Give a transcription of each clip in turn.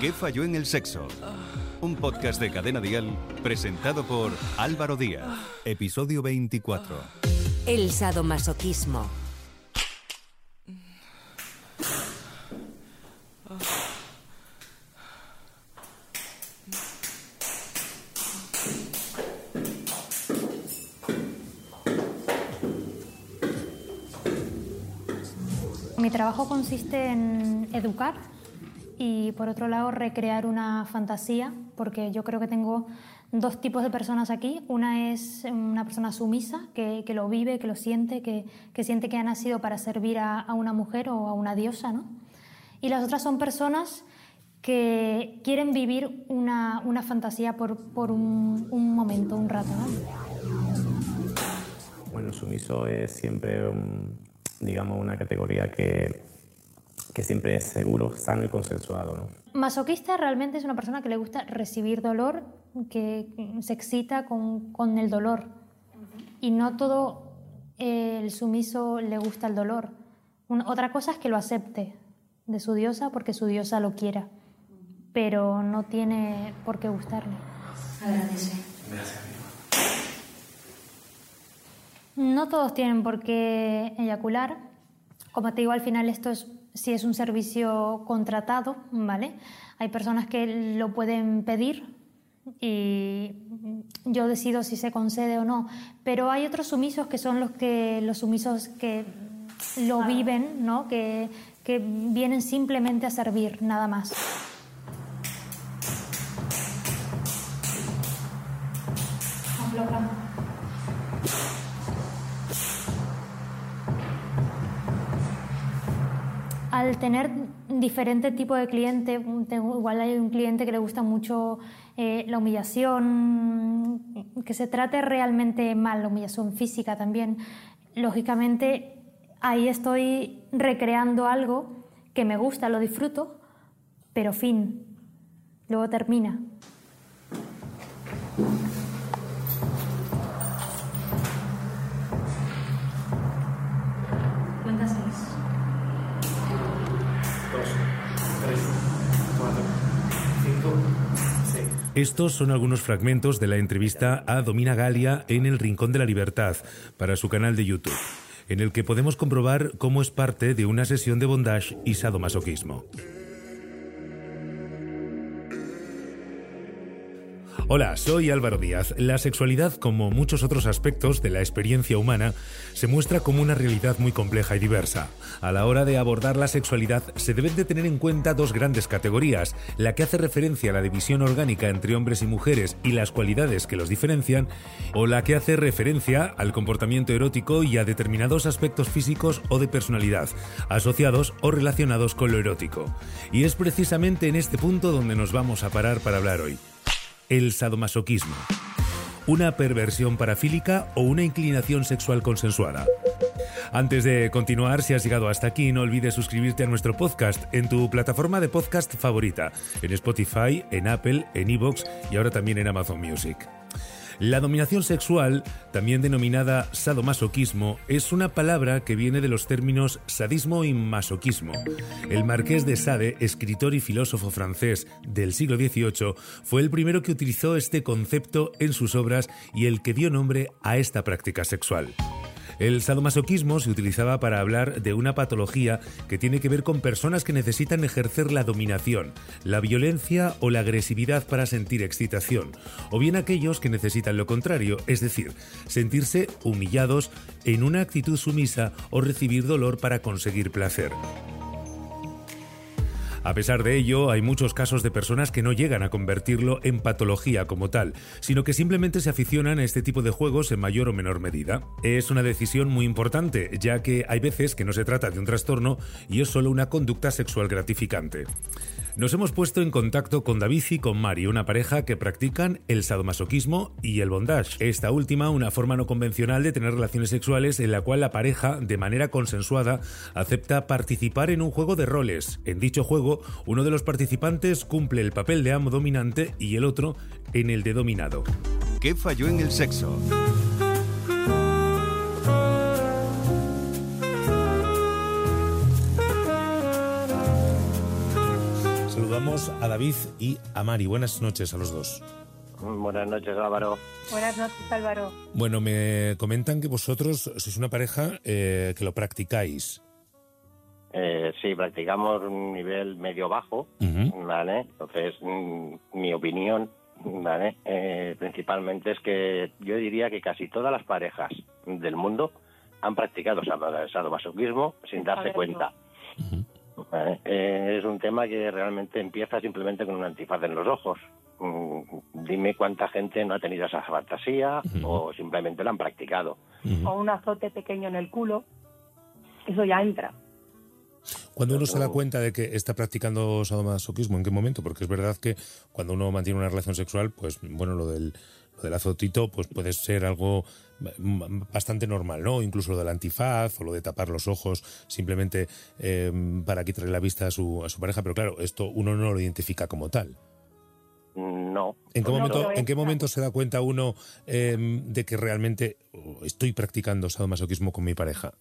¿Qué falló en el sexo? Un podcast de Cadena Dial presentado por Álvaro Díaz. Episodio 24. El sadomasoquismo. Mi trabajo consiste en educar y por otro lado recrear una fantasía, porque yo creo que tengo dos tipos de personas aquí. Una es una persona sumisa, que, que lo vive, que lo siente, que, que, siente que ha nacido para servir a, a, una mujer o a una diosa, ¿no? Y las otras son personas que quieren vivir una, una fantasía por, por un, un, momento, un rato, ¿no? Bueno, sumiso es siempre digamos, una categoría que, que siempre es seguro, sano y consensuado. ¿no? Masoquista realmente es una persona que le gusta recibir dolor, que se excita con, con el dolor. Y no todo el sumiso le gusta el dolor. Una, otra cosa es que lo acepte de su diosa porque su diosa lo quiera, pero no tiene por qué gustarle. Agradece. Gracias. No todos tienen por qué eyacular. Como te digo, al final esto es si es un servicio contratado, ¿vale? Hay personas que lo pueden pedir y yo decido si se concede o no, pero hay otros sumisos que son los que los sumisos que lo viven, ¿no? Que, que vienen simplemente a servir, nada más. Al tener diferente tipo de cliente, igual hay un cliente que le gusta mucho eh, la humillación, que se trate realmente mal, la humillación física también, lógicamente ahí estoy recreando algo que me gusta, lo disfruto, pero fin, luego termina. Estos son algunos fragmentos de la entrevista a Domina Galia en El Rincón de la Libertad para su canal de YouTube, en el que podemos comprobar cómo es parte de una sesión de bondage y sadomasoquismo. Hola, soy Álvaro Díaz. La sexualidad, como muchos otros aspectos de la experiencia humana, se muestra como una realidad muy compleja y diversa. A la hora de abordar la sexualidad se deben de tener en cuenta dos grandes categorías, la que hace referencia a la división orgánica entre hombres y mujeres y las cualidades que los diferencian, o la que hace referencia al comportamiento erótico y a determinados aspectos físicos o de personalidad, asociados o relacionados con lo erótico. Y es precisamente en este punto donde nos vamos a parar para hablar hoy el sadomasoquismo. ¿Una perversión parafílica o una inclinación sexual consensuada? Antes de continuar, si has llegado hasta aquí, no olvides suscribirte a nuestro podcast en tu plataforma de podcast favorita, en Spotify, en Apple, en Evox y ahora también en Amazon Music. La dominación sexual, también denominada sadomasoquismo, es una palabra que viene de los términos sadismo y masoquismo. El marqués de Sade, escritor y filósofo francés del siglo XVIII, fue el primero que utilizó este concepto en sus obras y el que dio nombre a esta práctica sexual. El sadomasoquismo se utilizaba para hablar de una patología que tiene que ver con personas que necesitan ejercer la dominación, la violencia o la agresividad para sentir excitación, o bien aquellos que necesitan lo contrario, es decir, sentirse humillados en una actitud sumisa o recibir dolor para conseguir placer. A pesar de ello, hay muchos casos de personas que no llegan a convertirlo en patología como tal, sino que simplemente se aficionan a este tipo de juegos en mayor o menor medida. Es una decisión muy importante, ya que hay veces que no se trata de un trastorno y es solo una conducta sexual gratificante. Nos hemos puesto en contacto con David y con Mari, una pareja que practican el sadomasoquismo y el bondage. Esta última, una forma no convencional de tener relaciones sexuales en la cual la pareja, de manera consensuada, acepta participar en un juego de roles. En dicho juego, uno de los participantes cumple el papel de amo dominante y el otro en el de dominado. ¿Qué falló en el sexo? Tenemos a David y a Mari. Buenas noches a los dos. Buenas noches, Álvaro. Buenas noches, Álvaro. Bueno, me comentan que vosotros sois una pareja eh, que lo practicáis. Eh, sí, practicamos un nivel medio-bajo, Ujú. ¿vale? Entonces, mm, mi opinión, ¿vale? Eh, principalmente es que yo diría que casi todas las parejas del mundo han practicado sado- sadomasoquismo sin darse cuenta. ¿Vale? Eh, es un tema que realmente empieza simplemente con un antifaz en los ojos. Mm, Dime cuánta gente no ha tenido esa fantasía o simplemente lo han practicado. O un azote pequeño en el culo. Eso ya entra. Cuando uno se da cuenta de que está practicando sadomasoquismo, ¿en qué momento? Porque es verdad que cuando uno mantiene una relación sexual, pues bueno, lo del, lo del azotito pues puede ser algo bastante normal, ¿no? Incluso lo del antifaz o lo de tapar los ojos simplemente eh, para quitarle la vista a su, a su pareja, pero claro, esto uno no lo identifica como tal. No. ¿En qué momento, ¿en qué momento se da cuenta uno eh, de que realmente oh, estoy practicando sadomasoquismo con mi pareja?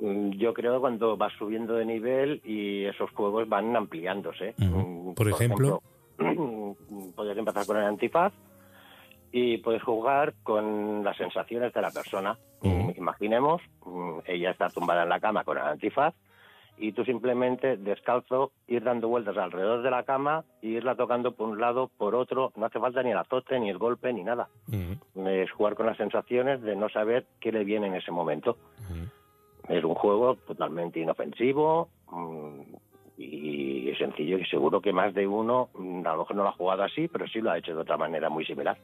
Mm, Yo creo cuando vas subiendo de nivel y esos juegos van ampliándose. Mm, Por ejemplo. ejemplo, puedes empezar con el antifaz y puedes jugar con las sensaciones de la persona. Mm, Imaginemos, ella está tumbada en la cama con el antifaz y tú simplemente descalzo ir dando vueltas alrededor de la cama e irla tocando por un lado, por otro. No hace falta ni el azote, ni el golpe, ni nada. Es jugar con las sensaciones de no saber qué le viene en ese momento. Es un juego totalmente inofensivo mm, y sencillo y seguro que más de uno mm, a lo mejor no lo ha jugado así, pero sí lo ha hecho de otra manera muy similar.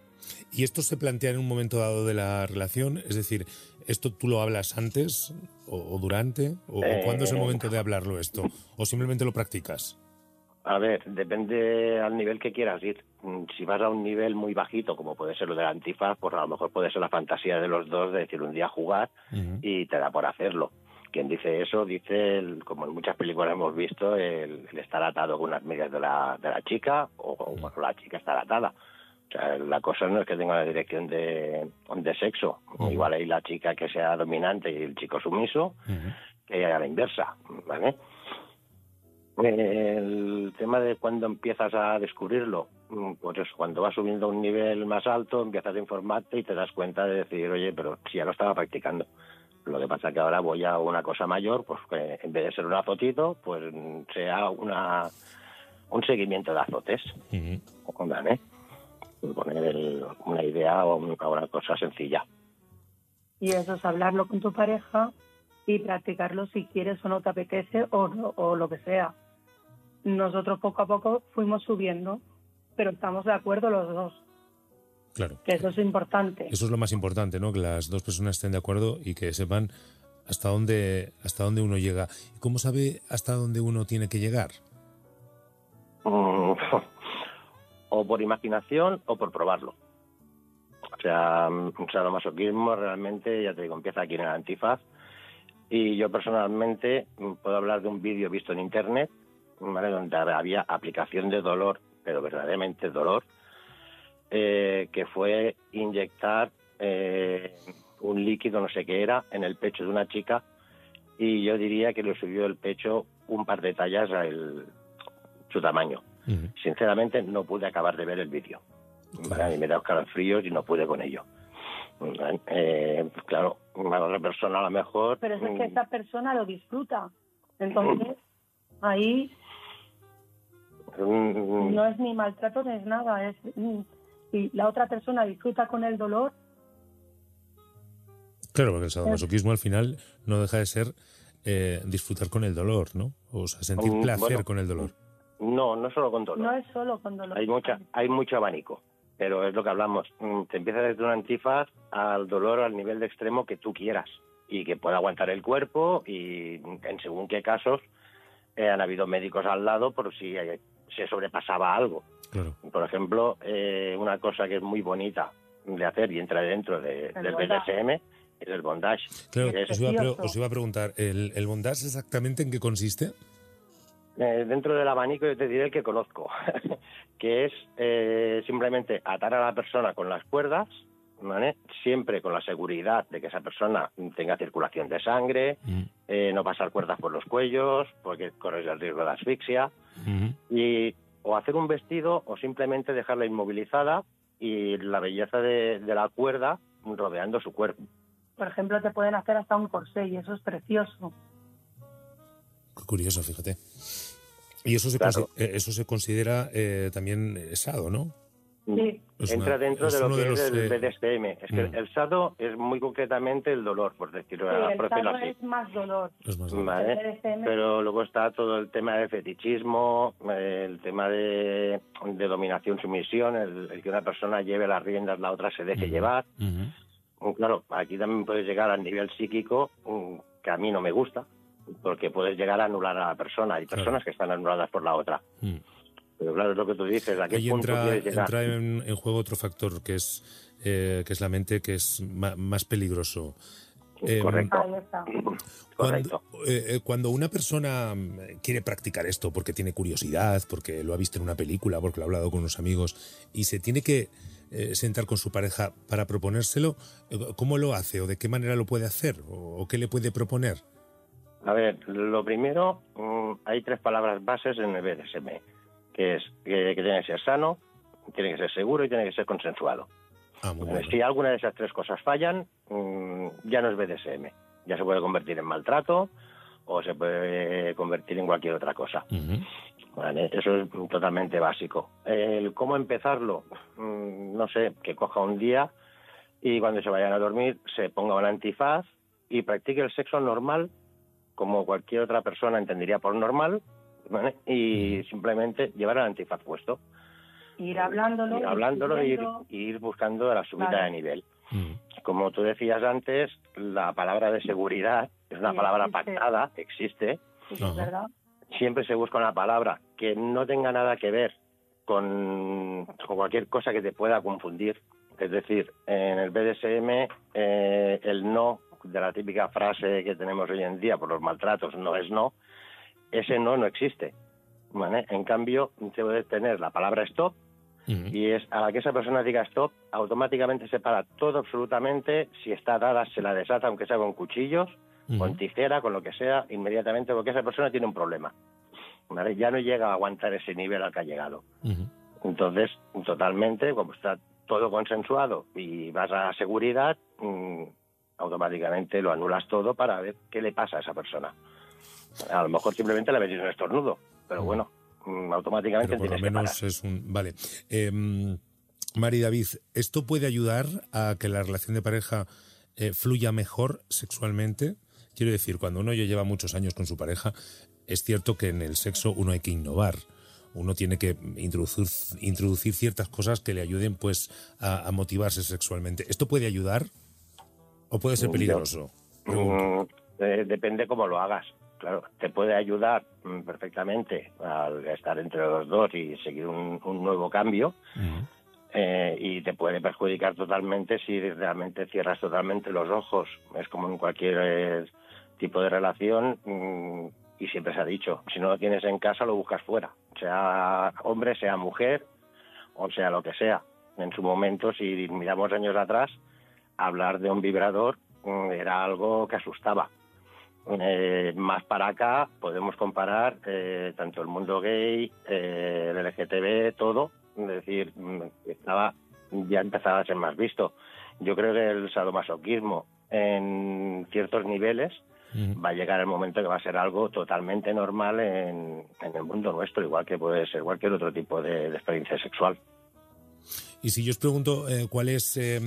¿Y esto se plantea en un momento dado de la relación? Es decir, ¿esto tú lo hablas antes o, durante? ¿O, o Eh, cuándo es el momento de hablarlo esto? ¿O simplemente lo practicas? A ver, depende al nivel que quieras ir. Mm, Si vas a un nivel muy bajito, como puede ser lo del antifaz, pues a lo mejor puede ser la fantasía de los dos de decir un día jugar y te da por hacerlo. Quien dice eso dice, el- como en muchas películas hemos visto, el, el estar atado con las medias de la, de la chica o, o bueno, la chica estar atada. O sea, la cosa no es que tenga una dirección de, de sexo. Igual hay la chica que sea dominante y el chico sumiso, Ujú. que a la inversa, ¿vale? El tema de cuando empiezas a descubrirlo, mm, pues es cuando vas subiendo a un nivel más alto, empiezas a informarte y te das cuenta de decir, oye, pero si ya lo estaba practicando. Lo que pasa que ahora voy a una cosa mayor, pues que en vez de ser un azotito, pues sea una un seguimiento de azotes, Ujú. ¿vale? Por Poner el- una idea o o una cosa sencilla. Y eso es hablarlo con tu pareja y practicarlo si quieres o no te apetece o, no- o lo que sea. Nosotros poco a poco fuimos subiendo, pero estamos de acuerdo los dos, Claro. que eso es importante. Eso es lo más importante, ¿no? Que las dos personas estén de acuerdo y que sepan hasta dónde, hasta dónde uno llega. ¿Y cómo sabe hasta dónde uno tiene que llegar? Mm, o por imaginación o por probarlo. O sea, mm, un sadomasoquismo realmente, ya te digo, empieza aquí en el antifaz. Y yo personalmente mm, puedo hablar de un vídeo visto en internet, ¿vale? donde había aplicación de dolor, pero verdaderamente dolor, eh, que fue inyectar eh, un líquido, no sé qué era, en el pecho de una chica y yo diría que le subió el pecho un par de tallas a el- su tamaño. Sinceramente no pude acabar de ver el vídeo. Claro. Y me da escalofríos y no pude con ello. Eh, claro, a otra persona a lo mejor... Pero es que mm, esa persona lo disfruta. Entonces, ahí mm, no es ni maltrato ni es nada. Es, mm, si la otra persona disfruta con el dolor, Claro, porque el sadomasoquismo al final no deja de ser eh, disfrutar con el dolor, ¿no? O sea, sentir Mm, placer bueno. con el dolor. No, no solo con dolor. no es solo con dolor. hay mucha hay mucho abanico pero es lo que hablamos Mm, te empieza desde un antifaz al dolor al nivel de extremo que tú quieras y que pueda aguantar el cuerpo y en según qué casos eh, han habido médicos al lado por si eh, se sobrepasaba algo Claro. por ejemplo eh, una cosa que es muy bonita de hacer y entra dentro de- El del bondage. BDSM es el bondage Claro, Es os iba, a os iba a preguntar, ¿el, el bondage exactamente en qué consiste? Eh, dentro del abanico yo te diré el que conozco, que es eh, simplemente atar a la persona con las cuerdas, ¿vale? siempre con la seguridad de que esa persona tenga circulación de sangre, Mm, eh, no pasar cuerdas por los cuellos, porque corres el riesgo de asfixia, ujú. y o hacer un vestido o simplemente dejarla inmovilizada y la belleza de, de la cuerda rodeando su cuerpo. Por ejemplo, te pueden hacer hasta un corsé y eso es precioso. Qué curioso, fíjate. Y eso se, Claro. consi- eh, eso se considera eh, también eh, sado, ¿no? Sí, Es Entra una- dentro es de lo que de es el eh, BDSM. Es que mm. el sado es muy concretamente el dolor, por decirlo, Sí, el decirlo sado así. es más dolor. es más- Vale, El BDSM. pero luego está todo el tema de fetichismo, eh, el tema de, de dominación-sumisión, el, el que una persona lleve las riendas, la otra se deje Ujú. llevar. Mm, Claro, aquí también puedes llegar al nivel psíquico, mm, que a mí no me gusta, porque puedes llegar a anular a la persona. Hay Claro. personas que están anuladas por la otra. Mm. Pero claro, es lo que tú dices, ¿a qué Ahí punto entra, quieres llegar? entra en, en juego otro factor que es eh, que es la mente, que es ma- más peligroso. Eh, Correcto. Cuando, eh, cuando una persona quiere practicar esto porque tiene curiosidad, porque lo ha visto en una película, porque lo ha hablado con unos amigos y se tiene que eh, sentar con su pareja para proponérselo, ¿cómo lo hace o de qué manera lo puede hacer o, o qué le puede proponer? A ver, lo primero, mm, hay tres palabras bases en el BDSM, que es que, que tiene que ser sano, tiene que ser seguro y tiene que ser consensuado. Ah, muy bueno. Si alguna de esas tres cosas fallan, mm, ya no es BDSM. Ya se puede convertir en maltrato o se puede convertir en cualquier otra cosa. Vale, eso es totalmente básico. El cómo empezarlo, Mm, no sé, que coja un día y cuando se vayan a dormir se ponga un antifaz y practique el sexo normal, como cualquier otra persona entendería por normal, ¿vale? y simplemente llevar el antifaz puesto. Ir hablándolo. Ir hablándolo y ir, ir buscando la subida Claro. de nivel. Mm. Como tú decías antes, la palabra de seguridad es una Sí, palabra existe. pactada, existe, Sí, es verdad. siempre se busca una palabra que no tenga nada que ver con, con cualquier cosa que te pueda confundir. Es decir, en el BDSM eh, el no de la típica frase que tenemos hoy en día por los maltratos no es no, ese no no existe. ¿vale? En cambio, se puede tener la palabra stop Ujú. y es a la que esa persona diga stop, automáticamente se para todo absolutamente, si está dada se la desata aunque sea con cuchillos, con Ujú. tijera, con lo que sea, inmediatamente porque esa persona tiene un problema. ¿vale? Ya no llega a aguantar ese nivel al que ha llegado. Ujú. Entonces, totalmente, como está todo consensuado y vas a seguridad, mm, automáticamente lo anulas todo para ver qué le pasa a esa persona. A lo mejor simplemente le metís un estornudo, pero bueno, mm, automáticamente Pero por lo que menos es un... Vale. Em, Mari David, ¿esto puede ayudar a que la relación de pareja eh, fluya mejor sexualmente? Quiero decir, cuando uno ya lleva muchos años con su pareja, es cierto que en el sexo uno hay que innovar. Uno tiene que introducir, introducir ciertas cosas que le ayuden pues a, a motivarse sexualmente. ¿Esto puede ayudar o puede ser Yo- peligroso? Mm, eh, depende cómo lo hagas. Claro, te puede ayudar mm, perfectamente al estar entre los dos y seguir un, un nuevo cambio eh, y te puede perjudicar totalmente si realmente cierras totalmente los ojos. Es como en cualquier eh, tipo de relación mm, y siempre se ha dicho, si no lo tienes en casa lo buscas fuera, sea hombre, sea mujer o sea lo que sea. En su momento, si miramos años atrás, hablar de un vibrador mm, era algo que asustaba. Eh, más para acá podemos comparar eh, tanto el mundo gay, eh, el LGTB, todo, es decir, mm, estaba ya empezaba a ser más visto. Yo creo que el sadomasoquismo en ciertos niveles va a llegar el momento que va a ser algo totalmente normal en, en el mundo nuestro, igual que puede ser cualquier otro tipo de, de experiencia sexual. Y si yo os pregunto cuál es eh,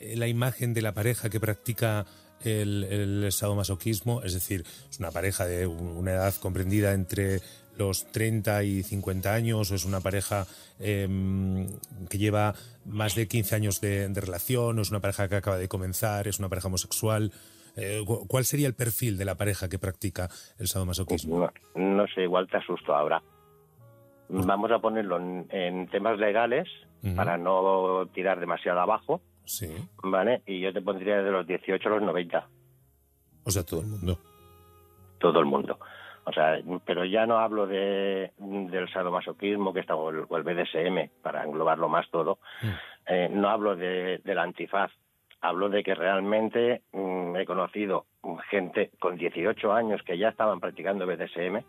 la imagen de la pareja que practica el, el sadomasoquismo, es decir, es una pareja de un- una edad comprendida entre los 30 y 50 años, o es una pareja eh, que lleva más de 15 años de, de relación, o es una pareja que acaba de comenzar, es una pareja homosexual. Eh, cu- ¿Cuál sería el perfil de la pareja que practica el sadomasoquismo? No, no sé, igual te asusto ahora. Vamos a ponerlo en, en temas legales para no tirar demasiado abajo, Sí, ¿vale? Y yo te pondría de los 18 a los 90, o sea, todo el mundo. todo el mundo. O sea, pero ya no hablo de, del sadomasoquismo que está, o el, o el BDSM, para englobarlo más todo. Eh, no hablo de, del antifaz. Hablo de que realmente mm, he conocido gente con 18 años que ya estaban practicando BDSM,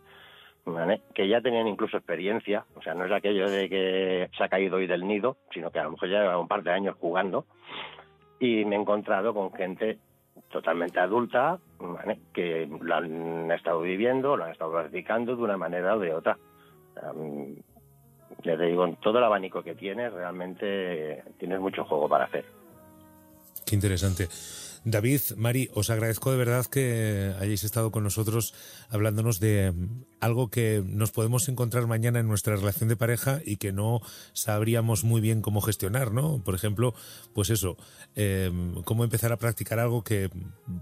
que ya tenían incluso experiencia, o sea, no es aquello de que se ha caído hoy del nido, sino que a lo mejor ya lleva un par de años jugando y me he encontrado con gente totalmente adulta que lo han estado viviendo, lo han estado practicando de una manera o de otra. Um, ya te digo, en todo el abanico que tienes, realmente tienes mucho juego para hacer. Qué interesante. David, Mari, os agradezco de verdad que hayáis estado con nosotros hablándonos de algo que nos podemos encontrar mañana en nuestra relación de pareja y que no sabríamos muy bien cómo gestionar, ¿no? Por ejemplo, pues eso, em, cómo empezar a practicar algo que,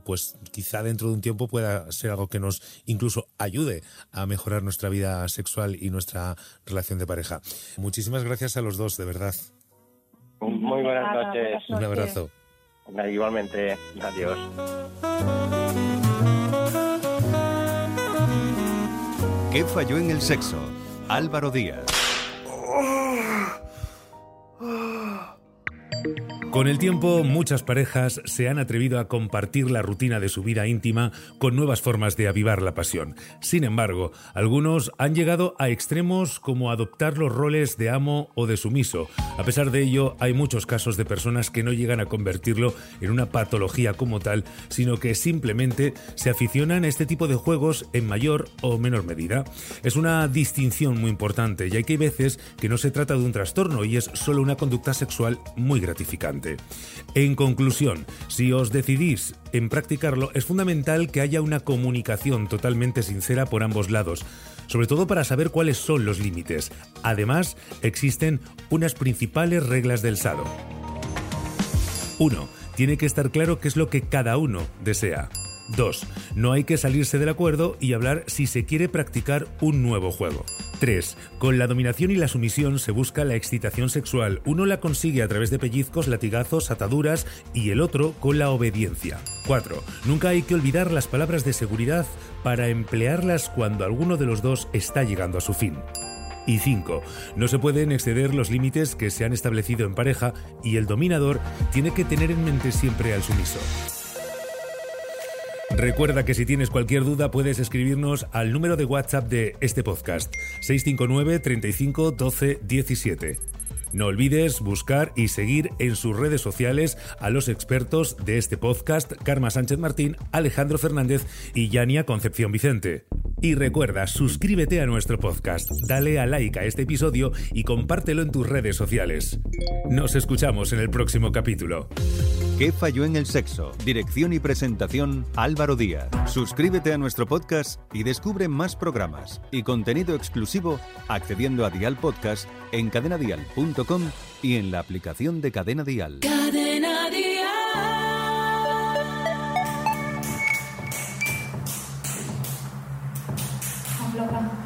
pues quizá dentro de un tiempo pueda ser algo que nos incluso ayude a mejorar nuestra vida sexual y nuestra relación de pareja. Muchísimas gracias a los dos, de verdad. Muy buenas noches. Un abrazo. Igualmente, adiós. ¿Qué falló en el sexo? Álvaro Díaz. Con el tiempo, muchas parejas se han atrevido a compartir la rutina de su vida íntima con nuevas formas de avivar la pasión. Sin embargo, algunos han llegado a extremos como adoptar los roles de amo o de sumiso. A pesar de ello, hay muchos casos de personas que no llegan a convertirlo en una patología como tal, sino que simplemente se aficionan a este tipo de juegos en mayor o menor medida. Es una distinción muy importante, ya que hay veces que no se trata de un trastorno y es solo una conducta sexual muy gratificante. En conclusión, si os decidís en practicarlo, es fundamental que haya una comunicación totalmente sincera por ambos lados, sobre todo para saber cuáles son los límites. Además, existen unas principales reglas del SADO. 1. Tiene que estar claro qué es lo que cada uno desea. 2. No hay que salirse del acuerdo y hablar si se quiere practicar un nuevo juego. 3. Con la dominación y la sumisión se busca la excitación sexual. Uno la consigue a través de pellizcos, latigazos, ataduras y el otro con la obediencia. 4. Nunca hay que olvidar las palabras de seguridad para emplearlas cuando alguno de los dos está llegando a su fin. Y 5. No se pueden exceder los límites que se han establecido en pareja y el dominador tiene que tener en mente siempre al sumiso. Recuerda que si tienes cualquier duda puedes escribirnos al número de WhatsApp de este podcast 659 35 12 17. No olvides buscar y seguir en sus redes sociales a los expertos de este podcast, Karma Sánchez Martín, Alejandro Fernández y Yania Concepción Vicente. Y recuerda, suscríbete a nuestro podcast, dale a like a este episodio y compártelo en tus redes sociales. Nos escuchamos en el próximo capítulo. ¿Qué falló en el sexo? Dirección y presentación Álvaro Díaz. Suscríbete a nuestro podcast y descubre más programas y contenido exclusivo accediendo a Dial Podcast en cadenadial.com y en la aplicación de Cadena Dial. Cadena Dial. Gracias.